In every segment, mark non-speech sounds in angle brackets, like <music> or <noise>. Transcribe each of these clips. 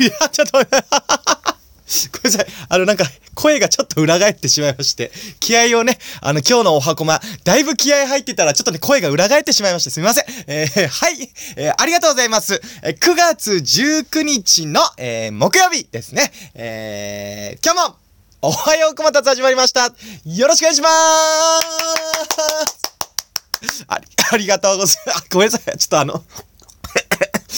いや、ちょっと、ごめんなさい。あの、なんか、声がちょっと裏返ってしまいまして、気合をね、あの、今日のお箱ま、だいぶ気合入ってたら、ちょっとね、声が裏返ってしまいまして、すみません。えー、はい、えー、ありがとうございます。え、9月19日の、えー、木曜日ですね。えー、今日も、おはようこまたつ始まりました。よろしくお願いしまーすあ、ありがとうございます。ごめんなさい。ちょっとあの、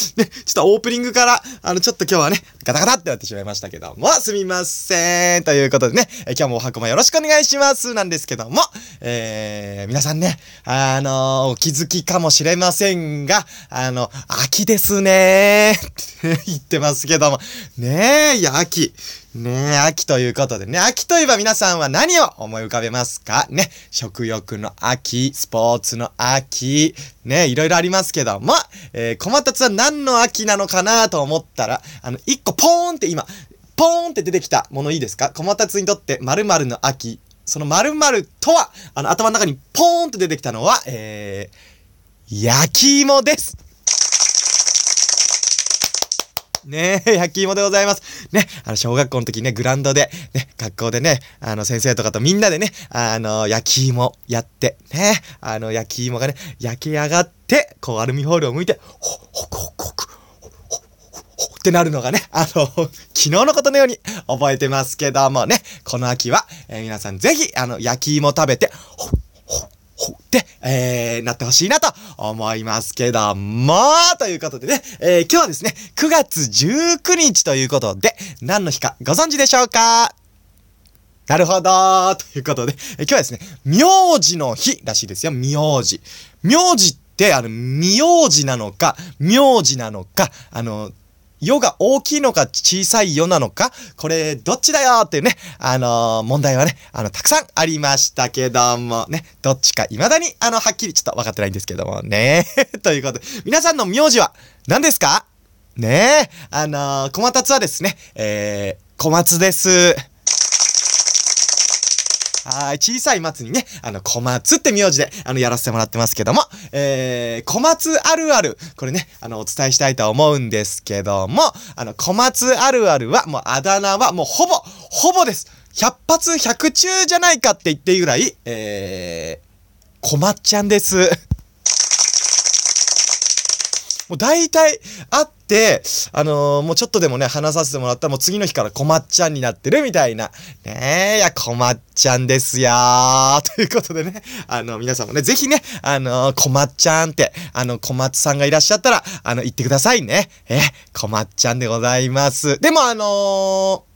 <laughs> ね、ちょっとオープニングから、あの、ちょっと今日はね、ガタガタってなってしまいましたけども、すみません。ということでね、え今日もお箱もよろしくお願いします。なんですけども、えー、皆さんね、あのお気づきかもしれませんが、あの、秋ですねーって言ってますけども、ねえ、いや、秋。ねえ、秋ということでね、秋といえば皆さんは何を思い浮かべますか？ね、食欲の秋、スポーツの秋、ね、いろいろありますけども、えー、小松は何の秋なのかなと思ったら、あの、一個ポーンって今、ポーンって出てきたものいいですか？小松にとって〇〇の秋、その〇〇とは、あの、頭の中にポーンって出てきたのは、えー、焼き芋です。ねえ、焼き芋でございます。ね、あの、小学校の時ね、グランドで、ね、学校でね、あの、先生とかとみんなでね、あの、焼き芋やって、ね、あの、焼き芋がね、焼き上がって、こう、アルミホールを向いて、ほ、ほくほくほく、ほ、ほ、ほ、ってなるのがね、あの、<laughs> 昨日のことのように覚えてますけどもね、この秋は、えー、皆さんぜひ、あの、焼き芋食べて、ほ、ほ、ほって、えー、なってほしいなと思いますけども、ということでね、えー、今日はですね、9月19日ということで、何の日かご存知でしょうか？なるほど。ということで、えー、今日はですね、名字の日らしいですよ、名字。名字って、あの、名字なのか、名字なのか、あの、世が大きいのか小さい世なのかこれどっちだよっていうね、あのー、問題はね、あの、たくさんありましたけどもね、どっちか未だに、あの、はっきりちょっと分かってないんですけどもね。<laughs> ということで、皆さんの名字は何ですか？ねえ、あのー、小松はですね、えー、小松です。はい、小さい松にね、あの、小松って名字で、あの、やらせてもらってますけども、えー、小松あるある、これね、あの、お伝えしたいと思うんですけども、あの、小松あるあるは、もう、あだ名は、もう、ほぼ、ほぼです。百発百中じゃないかって言っていいぐらい、えー、小松ちゃんです。もう大体あって、あのー、もうちょっとでもね、話させてもらったらもう次の日からこまっちゃんになってるみたいな。ねえ、いや、こまっちゃんですよー。<laughs> ということでね、あの、皆さんもね、ぜひね、あのー、こまっちゃんって、あの、小松さんがいらっしゃったら、あの、言ってくださいね。え、こまっちゃんでございます。でもあのー、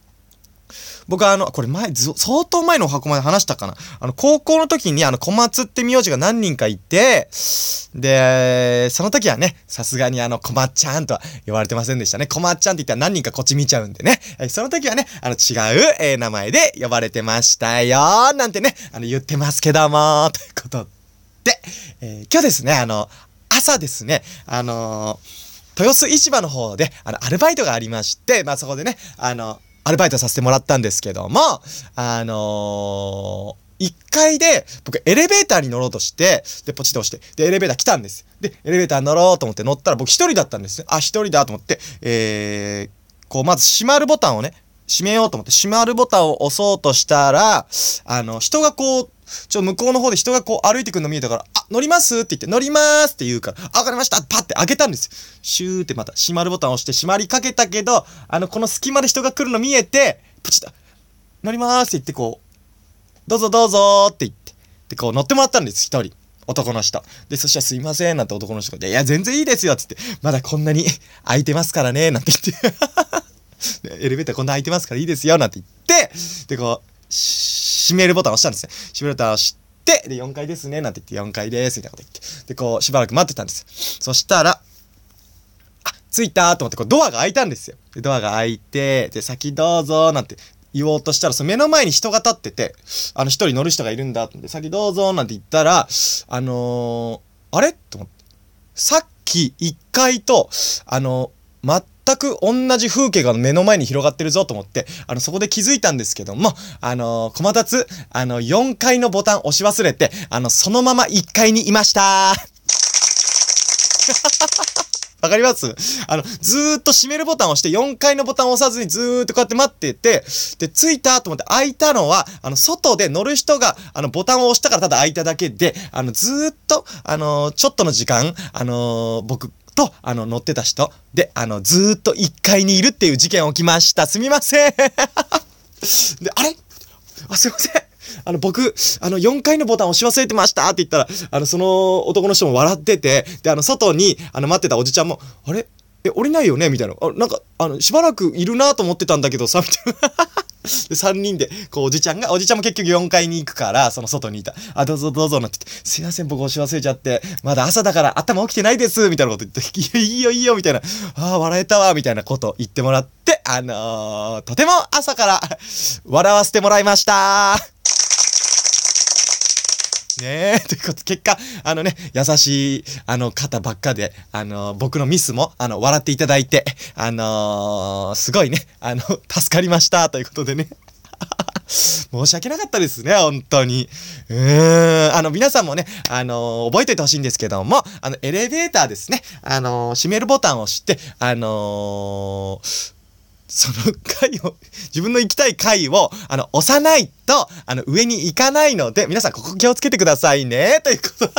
僕はあの、これ前、相当前のお箱まで話したかな。あの、高校の時にあの、小松って名字が何人かいて、で、その時はね、さすがにあの、小松ちゃんとは呼ばれてませんでしたね。小松ちゃんって言ったら何人かこっち見ちゃうんでね。えその時はね、あの、違う、えー、名前で呼ばれてましたよなんてね、あの、言ってますけども、ということで、えー、今日ですね、あの、朝ですね、あの豊洲市場の方で、あの、アルバイトがありまして、まあ、そこでね、あの、アルバイトさせてもらったんですけども、あのー、1階で、僕エレベーターに乗ろうとして、で、ポチッと押して、で、エレベーター来たんです。で、エレベーター乗ろうと思って乗ったら僕1人だったんですね。あ、1人だと思って、えー、こう、まず閉まるボタンをね、閉めようと思って閉まるボタンを押そうとしたら、あの、人がこう、ちょ、向こうの方で人がこう歩いてくるの見えたから、あ、乗りますって言って、乗りますって言うから、あ、わかりましたパッて開けたんですよ。シューってまた閉まるボタンを押して閉まりかけたけど、あの、この隙間で人が来るの見えて、プチッと、乗りますって言ってこう、どうぞどうぞって言って、で、こう乗ってもらったんです、一人。男の人。で、そしたらすいません、なんて男の人が、いや、全然いいですよ、つって、まだこんなに <laughs> 空いてますからね、なんて言って、<laughs> エレベーターこんな空いてますからいいですよ、なんて言って、で、こう、シュ閉めるボタン押したんですね。閉めるボタン押して、で、4階ですね、なんて言って、4階です、みたいなこと言って。で、こう、しばらく待ってたんです。そしたら、あ、着いたと思って、こう、ドアが開いたんですよ。で、ドアが開いて、で、先どうぞ、なんて言おうとしたら、その目の前に人が立ってて、あの、一人乗る人がいるんだ、って、先どうぞ、なんて言ったら、あのー、あれ？と思って。さっき1階と、あのー、全く同じ風景が目の前に広がってるぞと思って、あの、そこで気づいたんですけども、あのー、駒達、あの、4階のボタン押し忘れて、あの、そのまま1階にいました。<laughs> わかります？あの、ずーっと閉めるボタンを押して4階のボタンを押さずにずーっとこうやって待ってて、で、着いたと思って開いたのは、あの、外で乗る人が、あの、ボタンを押したからただ開いただけで、あの、ずーっと、あのちょっとの時間、あの僕、と、あの、乗ってた人で、あの、ずっと1階にいるっていう事件起きました。すみません。で、あれ？あ、すいません。あの、僕、あの、4階のボタン押し忘れてましたって言ったら、あの、その男の人も笑ってて、で、あの、外に、あの、待ってたおじちゃんも、あれ？え、降りないよね？みたいな。あ、なんか、あの、しばらくいるなと思ってたんだけどさ、みたいな。<laughs> で、3人で、こう、おじちゃんが、おじちゃんも結局4階に行くから、その外にいた。あ、どうぞどうぞ、なんて言って、すいません、僕押し忘れちゃって、まだ朝だから頭起きてないです、みたいなこと言って、い、<laughs> いいよいいよ、みたいな、ああ、笑えたわ、みたいなこと言ってもらって、あのー、とても朝から笑わせてもらいました。ねえ、<laughs> ということで、結果、あのね、優しい、あの、方ばっかで、あの、僕のミスも、あの、笑っていただいて、あのー、すごいね、あの、<laughs> 助かりました、ということでね。<laughs> 申し訳なかったですね、本当に。うーん。あの、皆さんもね、あのー、覚えておいてほしいんですけども、あの、エレベーターですね。あのー、閉めるボタンを押して、あのその回を、自分の行きたい回を、あの、押さないと、あの、上に行かないので、皆さんここ気をつけてくださいね、ということ。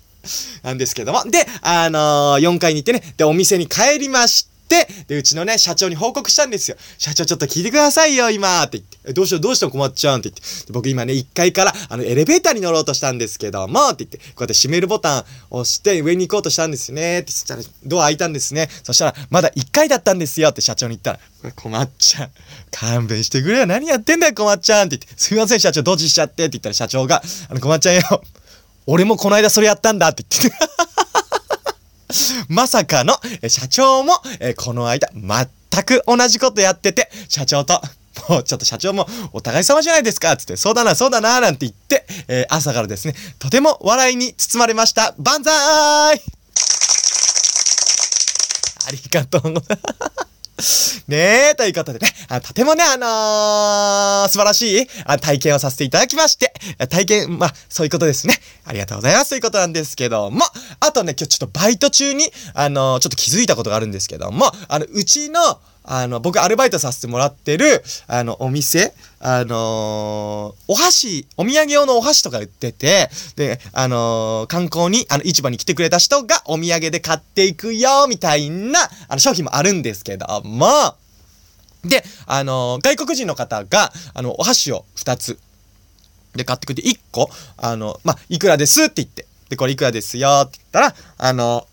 <laughs> なんですけども。で、あのー、4階に行ってね、で、お店に帰りました、で、うちのね、社長に報告したんですよ。社長ちょっと聞いてくださいよ、今って言って。どうしよう、どうしても困っちゃうんって言って。僕今ね、1階から、あの、エレベーターに乗ろうとしたんですけども、って言って、こうやって閉めるボタンを押して上に行こうとしたんですよね。って、そしたら、ドア開いたんですね。そしたら、まだ1階だったんですよって社長に言ったら、困っちゃう。勘弁してくれよ。何やってんだよ、困っちゃんって言って。すいません、社長、ドジしちゃってって言ったら社長が、あの、困っちゃうよ。俺もこの間それやったんだって言って。まさかの、社長も、えこの間、全く同じことやってて、社長と、もうちょっと社長もお互い様じゃないですかつって、そうだな、そうだな、なんて言って、えー、朝からですね、とても笑いに包まれました。万歳ありがとうございます。ねえ、ということでね、あとてもね、あのー、素晴らしいあ体験をさせていただきまして、体験、まあ、そういうことですね。ありがとうございます。ということなんですけども、あとね、今日ちょっとバイト中に、あのー、ちょっと気づいたことがあるんですけども、あの、うちの、あの、僕アルバイトさせてもらってる、あの、お店、あのー、お箸、お土産用のお箸とか売ってて、で、あのー、観光に、あの、市場に来てくれた人がお土産で買っていくよ、みたいな、あの、商品もあるんですけども、で、あのー、外国人の方が、あの、お箸を2つ、で、買ってくれて、1個、あの、まあ、いくらですって言って、で、これいくらですよって言ったら、あの、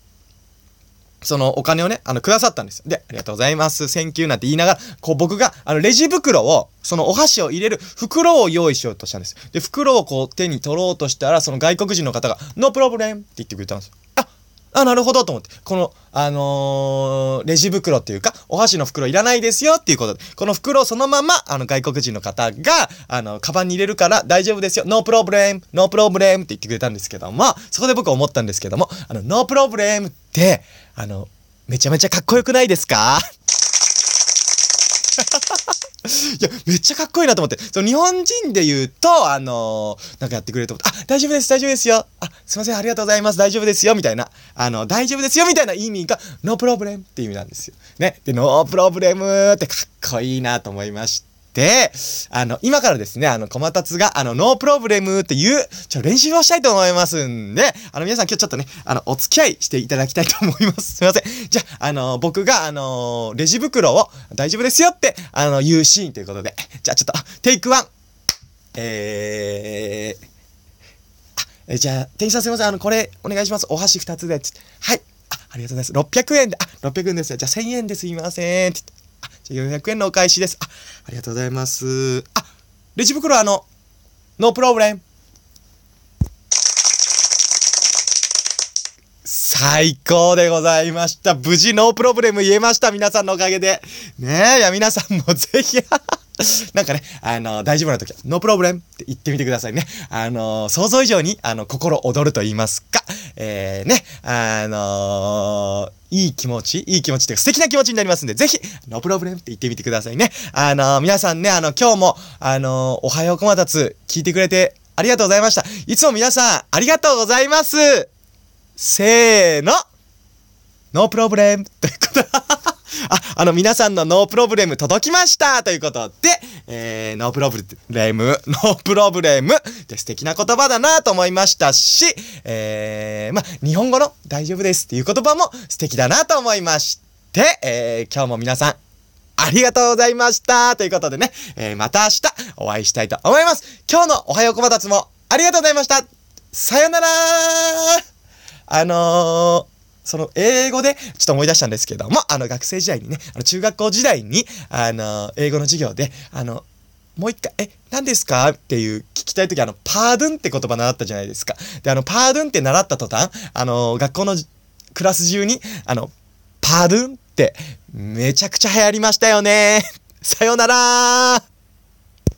そのお金をね、あの、くださったんです。で、ありがとうございます。 Thank you なんて言いながら、こう僕が、あの、レジ袋を、そのお箸を入れる袋を用意しようとしたんです。で、袋をこう手に取ろうとしたら、その外国人の方が、 No problem って言ってくれたんですよ。あ、あ、なるほどと思って。この、あのー、レジ袋っていうか、お箸の袋いらないですよっていうことで、この袋をそのまま、あの、外国人の方が、あの、カバンに入れるから大丈夫ですよ。 No problem, no problem って言ってくれたんですけども、そこで僕は思ったんですけども、あの、 no problem って、であの、めちゃめちゃかっこよくないですか？<laughs> いや、めっちゃかっこいいなと思って。その日本人で言うと、あのー、なんかやってくれると思って、あ、大丈夫です、大丈夫ですよ。あ、すいません、ありがとうございます、大丈夫ですよ、みたいな。あの、大丈夫ですよ、みたいな意味が、 no problem って意味なんですよ。ね。で、 no problem ってかっこいいなと思いました。で、あの、今からですね、あの、コマタツが、あの、 no problem っていう、ちょ、練習をしたいと思いますんで、あの、皆さん今日ちょっとね、あの、お付き合いしていただきたいと思います。<laughs> すいません。じゃあ、あの、僕が、あの、レジ袋を大丈夫ですよって、あの、言うシーンということで、じゃあちょっと、 take one。えー、えじゃあ、店員さんすいません。あの、これ、お願いします。お箸2つで。はい。あ、ありがとうございます。600円で、あ、600円ですよ。じゃあ1000円ですいません。って、じゃあ400円のお返しです。あ、ありがとうございます。あ、レジ袋あの、 no problem。最高でございました。無事 no problem 言えました。皆さんのおかげで。ねえ、いや皆さんもぜひ <laughs> なんかね、あの、大丈夫な時は、 no problem って言ってみてくださいね。あの、想像以上に、あの、心躍ると言いますか、えー、ね、あのいい気持ち、いい気持ちっていうか素敵な気持ちになりますんで、ぜひ、No problem って言ってみてくださいね。あの皆さんね、あの、今日も、あのおはようこまたつ、聞いてくれてありがとうございました。いつも皆さん、ありがとうございます。せーの。 No problem ということで <laughs> あ、あの、皆さんの no problem 届きました。ということで、えー、 no problem, no problem って素敵な言葉だなと思いましたし、えー、ま、日本語の大丈夫です。っていう言葉も素敵だなと思いまして、えー、今日も皆さん、ありがとうございました。ということでね、えー、また明日お会いしたいと思います。今日のおはようこばたつもありがとうございました。さよなら。あのーその英語でちょっと思い出したんですけども、あの学生時代にね、あの中学校時代に、あの、英語の授業で、あの、もう一回、え、何ですか？っていう聞きたいとき、あの、パードゥンって言葉習ったじゃないですか。で、あの、パードゥンって習った途端、あの、学校のクラス中に、あの、パードゥンってめちゃくちゃ流行りましたよね。<laughs> さよなら